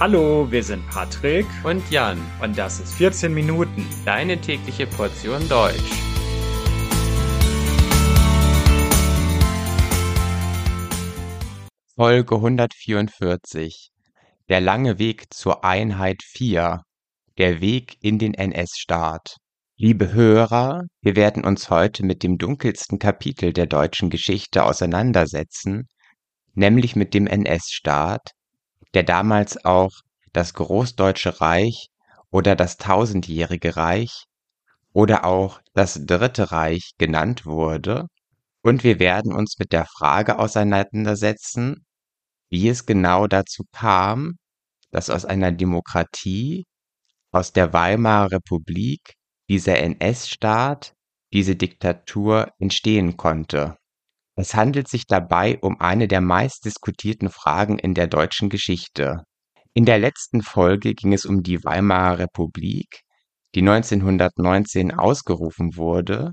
Hallo, wir sind Patrick. Und Jan. Und das ist 14 Minuten, deine tägliche Portion Deutsch. Folge 144 Der lange Weg zur Einheit 4 Der Weg in den NS-Staat Liebe Hörer, wir werden uns heute mit dem dunkelsten Kapitel der deutschen Geschichte auseinandersetzen, nämlich mit dem NS-Staat, der damals auch das Großdeutsche Reich oder das Tausendjährige Reich oder auch das Dritte Reich genannt wurde, und wir werden uns mit der Frage auseinandersetzen, wie es genau dazu kam, dass aus einer Demokratie, aus der Weimarer Republik, dieser NS-Staat, diese Diktatur entstehen konnte. Es handelt sich dabei um eine der meistdiskutierten Fragen in der deutschen Geschichte. In der letzten Folge ging es um die Weimarer Republik, die 1919 ausgerufen wurde,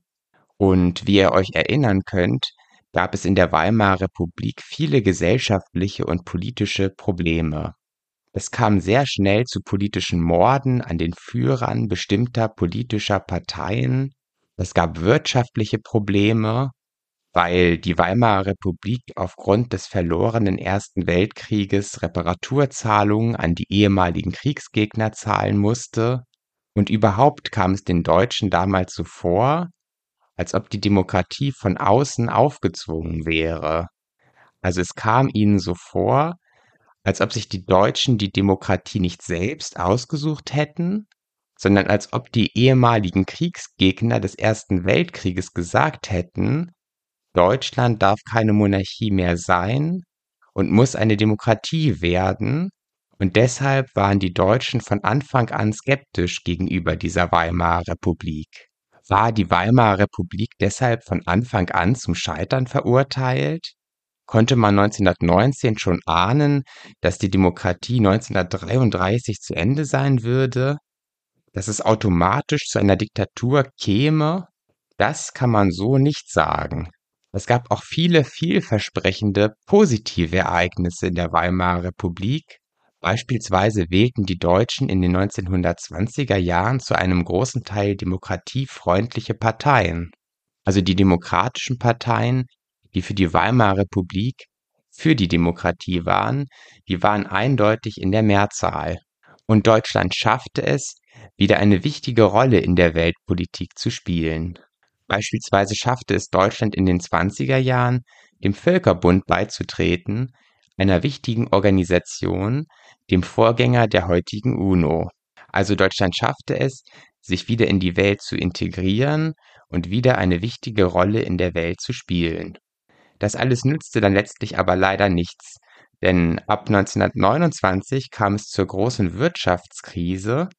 und wie ihr euch erinnern könnt, gab es in der Weimarer Republik viele gesellschaftliche und politische Probleme. Es kam sehr schnell zu politischen Morden an den Führern bestimmter politischer Parteien, es gab wirtschaftliche Probleme weil die Weimarer Republik aufgrund des verlorenen Ersten Weltkrieges Reparaturzahlungen an die ehemaligen Kriegsgegner zahlen musste, und überhaupt kam es den Deutschen damals so vor, als ob die Demokratie von außen aufgezwungen wäre. Also es kam ihnen so vor, als ob sich die Deutschen die Demokratie nicht selbst ausgesucht hätten, sondern als ob die ehemaligen Kriegsgegner des Ersten Weltkrieges gesagt hätten, Deutschland darf keine Monarchie mehr sein und muss eine Demokratie werden, und deshalb waren die Deutschen von Anfang an skeptisch gegenüber dieser Weimarer Republik. War die Weimarer Republik deshalb von Anfang an zum Scheitern verurteilt? Konnte man 1919 schon ahnen, dass die Demokratie 1933 zu Ende sein würde? Dass es automatisch zu einer Diktatur käme? Das kann man so nicht sagen. Es gab auch viele vielversprechende positive Ereignisse in der Weimarer Republik. Beispielsweise wählten die Deutschen in den 1920er Jahren zu einem großen Teil demokratiefreundliche Parteien. Also die demokratischen Parteien, die für die Weimarer Republik für die Demokratie waren, die waren eindeutig in der Mehrzahl. Und Deutschland schaffte es, wieder eine wichtige Rolle in der Weltpolitik zu spielen. Beispielsweise schaffte es Deutschland in den 20er Jahren, dem Völkerbund beizutreten, einer wichtigen Organisation, dem Vorgänger der heutigen UNO. Also Deutschland schaffte es, sich wieder in die Welt zu integrieren und wieder eine wichtige Rolle in der Welt zu spielen. Das alles nützte dann letztlich aber leider nichts, denn ab 1929 kam es zur großen Wirtschaftskrise,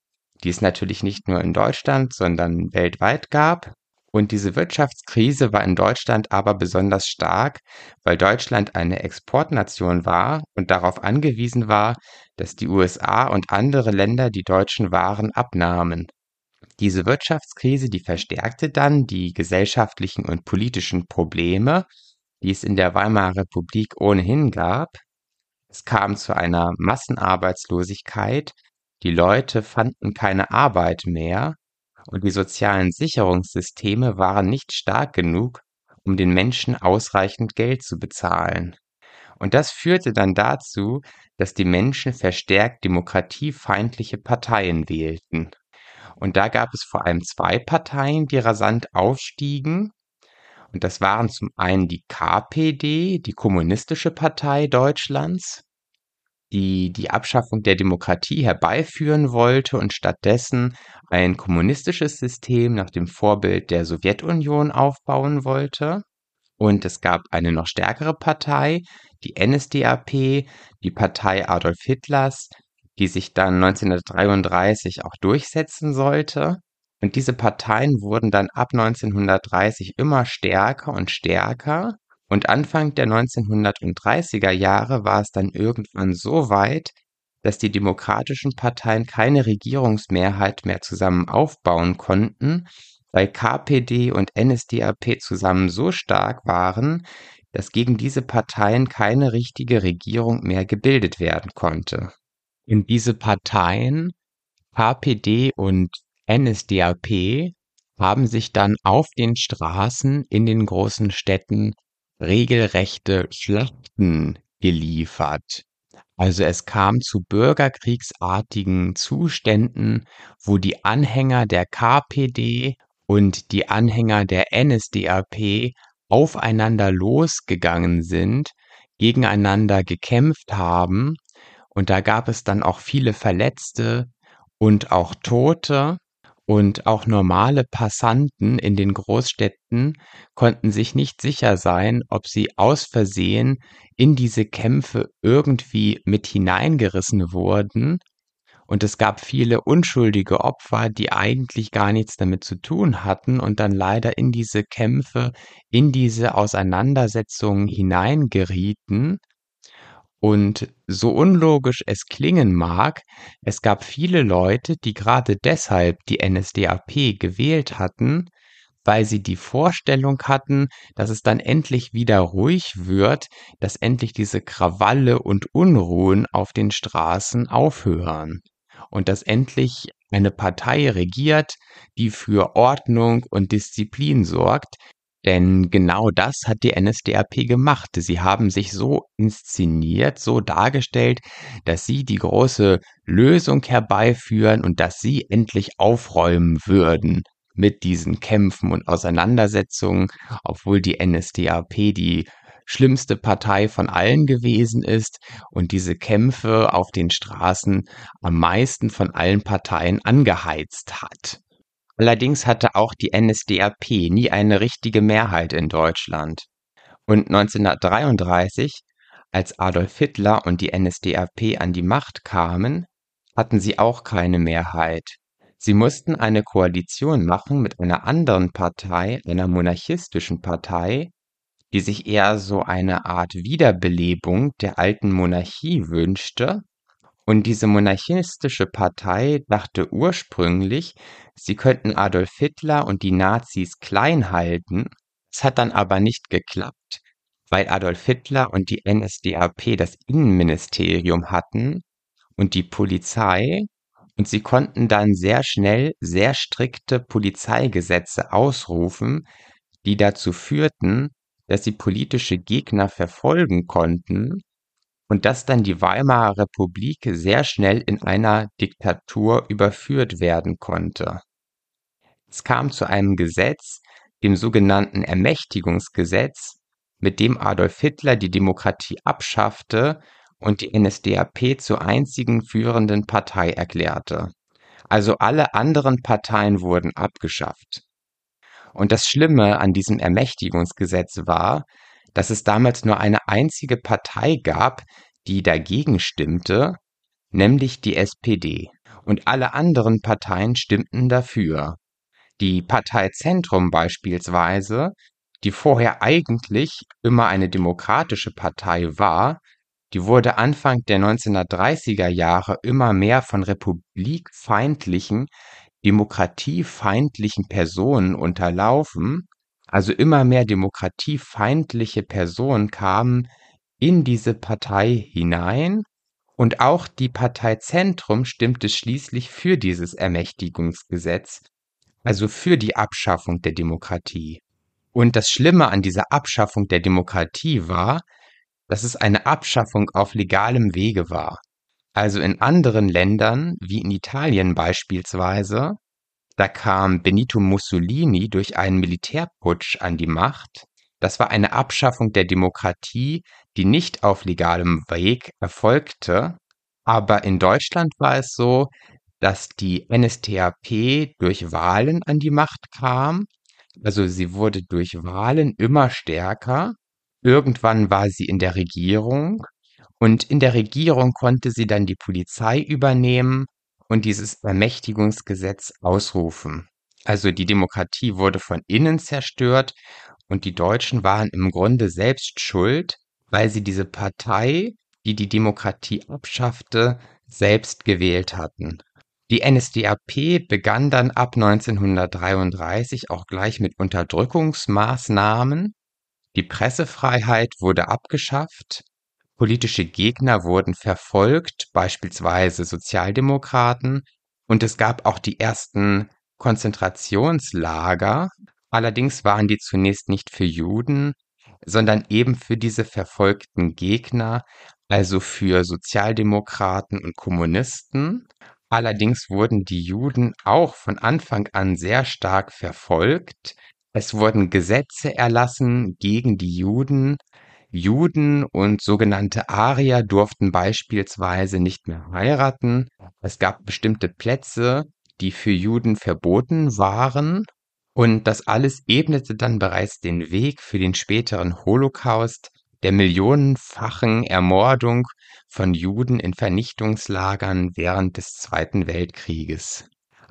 die es natürlich nicht nur in Deutschland, sondern weltweit gab. Und diese Wirtschaftskrise war in Deutschland aber besonders stark, weil Deutschland eine Exportnation war und darauf angewiesen war, dass die USA und andere Länder die deutschen Waren abnahmen. Diese Wirtschaftskrise, die verstärkte dann die gesellschaftlichen und politischen Probleme, die es in der Weimarer Republik ohnehin gab. Es kam zu einer Massenarbeitslosigkeit, die Leute fanden keine Arbeit mehr und die sozialen Sicherungssysteme waren nicht stark genug, um den Menschen ausreichend Geld zu bezahlen. Und das führte dann dazu, dass die Menschen verstärkt demokratiefeindliche Parteien wählten. Und da gab es vor allem zwei Parteien, die rasant aufstiegen. Und das waren zum einen die KPD, die Kommunistische Partei Deutschlands, die die Abschaffung der Demokratie herbeiführen wollte und stattdessen ein kommunistisches System nach dem Vorbild der Sowjetunion aufbauen wollte. Und es gab eine noch stärkere Partei, die NSDAP, die Partei Adolf Hitlers, die sich dann 1933 auch durchsetzen sollte. Und diese Parteien wurden dann ab 1930 immer stärker und stärker und Anfang der 1930er Jahre war es dann irgendwann so weit, dass die demokratischen Parteien keine Regierungsmehrheit mehr zusammen aufbauen konnten, weil KPD und NSDAP zusammen so stark waren, dass gegen diese Parteien keine richtige Regierung mehr gebildet werden konnte. Und diese Parteien, KPD und NSDAP, haben sich dann auf den Straßen in den großen Städten regelrechte Schlachten geliefert. Also es kam zu bürgerkriegsartigen Zuständen, wo die Anhänger der KPD und die Anhänger der NSDAP aufeinander losgegangen sind, gegeneinander gekämpft haben, und da gab es dann auch viele Verletzte und auch Tote, und auch normale Passanten in den Großstädten konnten sich nicht sicher sein, ob sie aus Versehen in diese Kämpfe irgendwie mit hineingerissen wurden. Und es gab viele unschuldige Opfer, die eigentlich gar nichts damit zu tun hatten und dann leider in diese Kämpfe, in diese Auseinandersetzungen hineingerieten. Und so unlogisch es klingen mag, es gab viele Leute, die gerade deshalb die NSDAP gewählt hatten, weil sie die Vorstellung hatten, dass es dann endlich wieder ruhig wird, dass endlich diese Krawalle und Unruhen auf den Straßen aufhören. Und dass endlich eine Partei regiert, die für Ordnung und Disziplin sorgt, denn genau das hat die NSDAP gemacht. Sie haben sich so inszeniert, so dargestellt, dass sie die große Lösung herbeiführen und dass sie endlich aufräumen würden mit diesen Kämpfen und Auseinandersetzungen, obwohl die NSDAP die schlimmste Partei von allen gewesen ist und diese Kämpfe auf den Straßen am meisten von allen Parteien angeheizt hat. Allerdings hatte auch die NSDAP nie eine richtige Mehrheit in Deutschland. Und 1933, als Adolf Hitler und die NSDAP an die Macht kamen, hatten sie auch keine Mehrheit. Sie mussten eine Koalition machen mit einer anderen Partei, einer monarchistischen Partei, die sich eher so eine Art Wiederbelebung der alten Monarchie wünschte und diese monarchistische Partei dachte ursprünglich, sie könnten Adolf Hitler und die Nazis klein halten. Es hat dann aber nicht geklappt, weil Adolf Hitler und die NSDAP das Innenministerium hatten und die Polizei und sie konnten dann sehr schnell sehr strikte Polizeigesetze ausrufen, die dazu führten, dass sie politische Gegner verfolgen konnten und dass dann die Weimarer Republik sehr schnell in einer Diktatur überführt werden konnte. Es kam zu einem Gesetz, dem sogenannten Ermächtigungsgesetz, mit dem Adolf Hitler die Demokratie abschaffte und die NSDAP zur einzigen führenden Partei erklärte. Also alle anderen Parteien wurden abgeschafft. Und das Schlimme an diesem Ermächtigungsgesetz war, dass es damals nur eine einzige Partei gab, die dagegen stimmte, nämlich die SPD. Und alle anderen Parteien stimmten dafür. Die Partei Zentrum beispielsweise, die vorher eigentlich immer eine demokratische Partei war, die wurde Anfang der 1930er Jahre immer mehr von republikfeindlichen, demokratiefeindlichen Personen unterlaufen also immer mehr demokratiefeindliche Personen kamen in diese Partei hinein und auch die Partei Zentrum stimmte schließlich für dieses Ermächtigungsgesetz, also für die Abschaffung der Demokratie. Und das Schlimme an dieser Abschaffung der Demokratie war, dass es eine Abschaffung auf legalem Wege war. Also in anderen Ländern, wie in Italien beispielsweise, da kam Benito Mussolini durch einen Militärputsch an die Macht. Das war eine Abschaffung der Demokratie, die nicht auf legalem Weg erfolgte. Aber in Deutschland war es so, dass die NSDAP durch Wahlen an die Macht kam. Also sie wurde durch Wahlen immer stärker. Irgendwann war sie in der Regierung und in der Regierung konnte sie dann die Polizei übernehmen und dieses Ermächtigungsgesetz ausrufen. Also die Demokratie wurde von innen zerstört und die Deutschen waren im Grunde selbst schuld, weil sie diese Partei, die die Demokratie abschaffte, selbst gewählt hatten. Die NSDAP begann dann ab 1933 auch gleich mit Unterdrückungsmaßnahmen. Die Pressefreiheit wurde abgeschafft Politische Gegner wurden verfolgt, beispielsweise Sozialdemokraten, und es gab auch die ersten Konzentrationslager. Allerdings waren die zunächst nicht für Juden, sondern eben für diese verfolgten Gegner, also für Sozialdemokraten und Kommunisten. Allerdings wurden die Juden auch von Anfang an sehr stark verfolgt. Es wurden Gesetze erlassen gegen die Juden. Juden und sogenannte Arier durften beispielsweise nicht mehr heiraten. Es gab bestimmte Plätze, die für Juden verboten waren. Und das alles ebnete dann bereits den Weg für den späteren Holocaust, der millionenfachen Ermordung von Juden in Vernichtungslagern während des Zweiten Weltkrieges.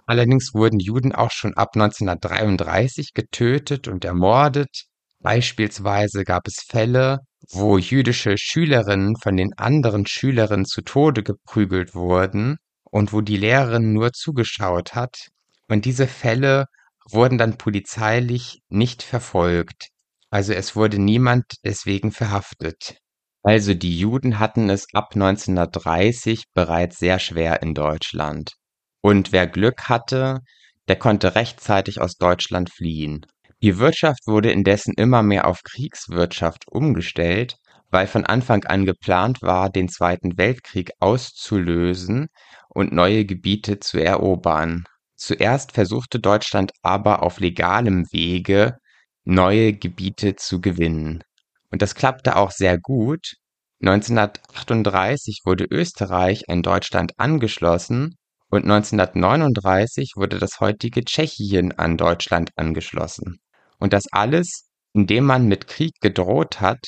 Allerdings wurden Juden auch schon ab 1933 getötet und ermordet. Beispielsweise gab es Fälle, wo jüdische Schülerinnen von den anderen Schülerinnen zu Tode geprügelt wurden und wo die Lehrerin nur zugeschaut hat. Und diese Fälle wurden dann polizeilich nicht verfolgt. Also es wurde niemand deswegen verhaftet. Also die Juden hatten es ab 1930 bereits sehr schwer in Deutschland. Und wer Glück hatte, der konnte rechtzeitig aus Deutschland fliehen. Die Wirtschaft wurde indessen immer mehr auf Kriegswirtschaft umgestellt, weil von Anfang an geplant war, den Zweiten Weltkrieg auszulösen und neue Gebiete zu erobern. Zuerst versuchte Deutschland aber auf legalem Wege neue Gebiete zu gewinnen. Und das klappte auch sehr gut. 1938 wurde Österreich an Deutschland angeschlossen und 1939 wurde das heutige Tschechien an Deutschland angeschlossen. Und das alles, indem man mit Krieg gedroht hat,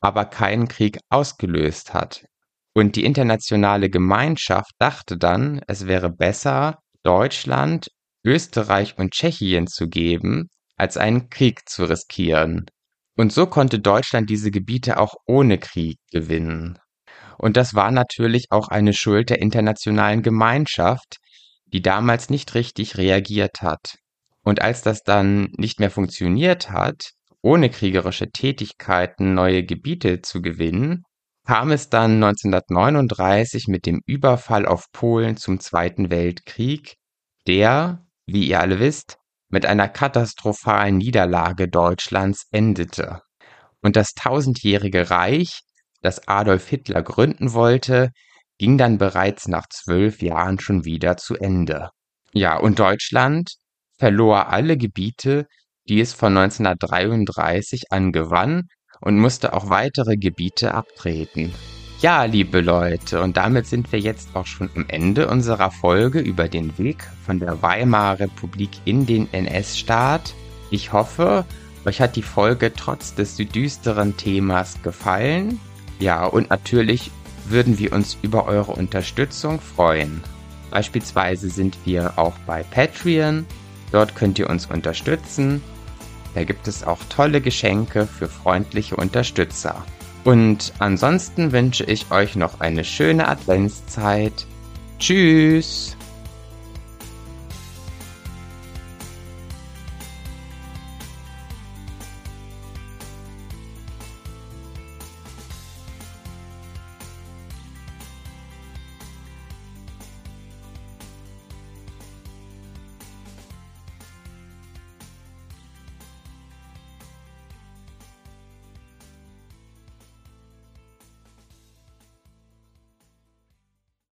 aber keinen Krieg ausgelöst hat. Und die internationale Gemeinschaft dachte dann, es wäre besser, Deutschland, Österreich und Tschechien zu geben, als einen Krieg zu riskieren. Und so konnte Deutschland diese Gebiete auch ohne Krieg gewinnen. Und das war natürlich auch eine Schuld der internationalen Gemeinschaft, die damals nicht richtig reagiert hat. Und als das dann nicht mehr funktioniert hat, ohne kriegerische Tätigkeiten neue Gebiete zu gewinnen, kam es dann 1939 mit dem Überfall auf Polen zum Zweiten Weltkrieg, der, wie ihr alle wisst, mit einer katastrophalen Niederlage Deutschlands endete. Und das tausendjährige Reich, das Adolf Hitler gründen wollte, ging dann bereits nach zwölf Jahren schon wieder zu Ende. Ja, und Deutschland verlor alle Gebiete, die es von 1933 an gewann und musste auch weitere Gebiete abtreten. Ja, liebe Leute, und damit sind wir jetzt auch schon am Ende unserer Folge über den Weg von der Weimarer Republik in den NS-Staat. Ich hoffe, euch hat die Folge trotz des düsteren Themas gefallen. Ja, und natürlich würden wir uns über eure Unterstützung freuen. Beispielsweise sind wir auch bei Patreon. Dort könnt ihr uns unterstützen. Da gibt es auch tolle Geschenke für freundliche Unterstützer. Und ansonsten wünsche ich euch noch eine schöne Adventszeit. Tschüss!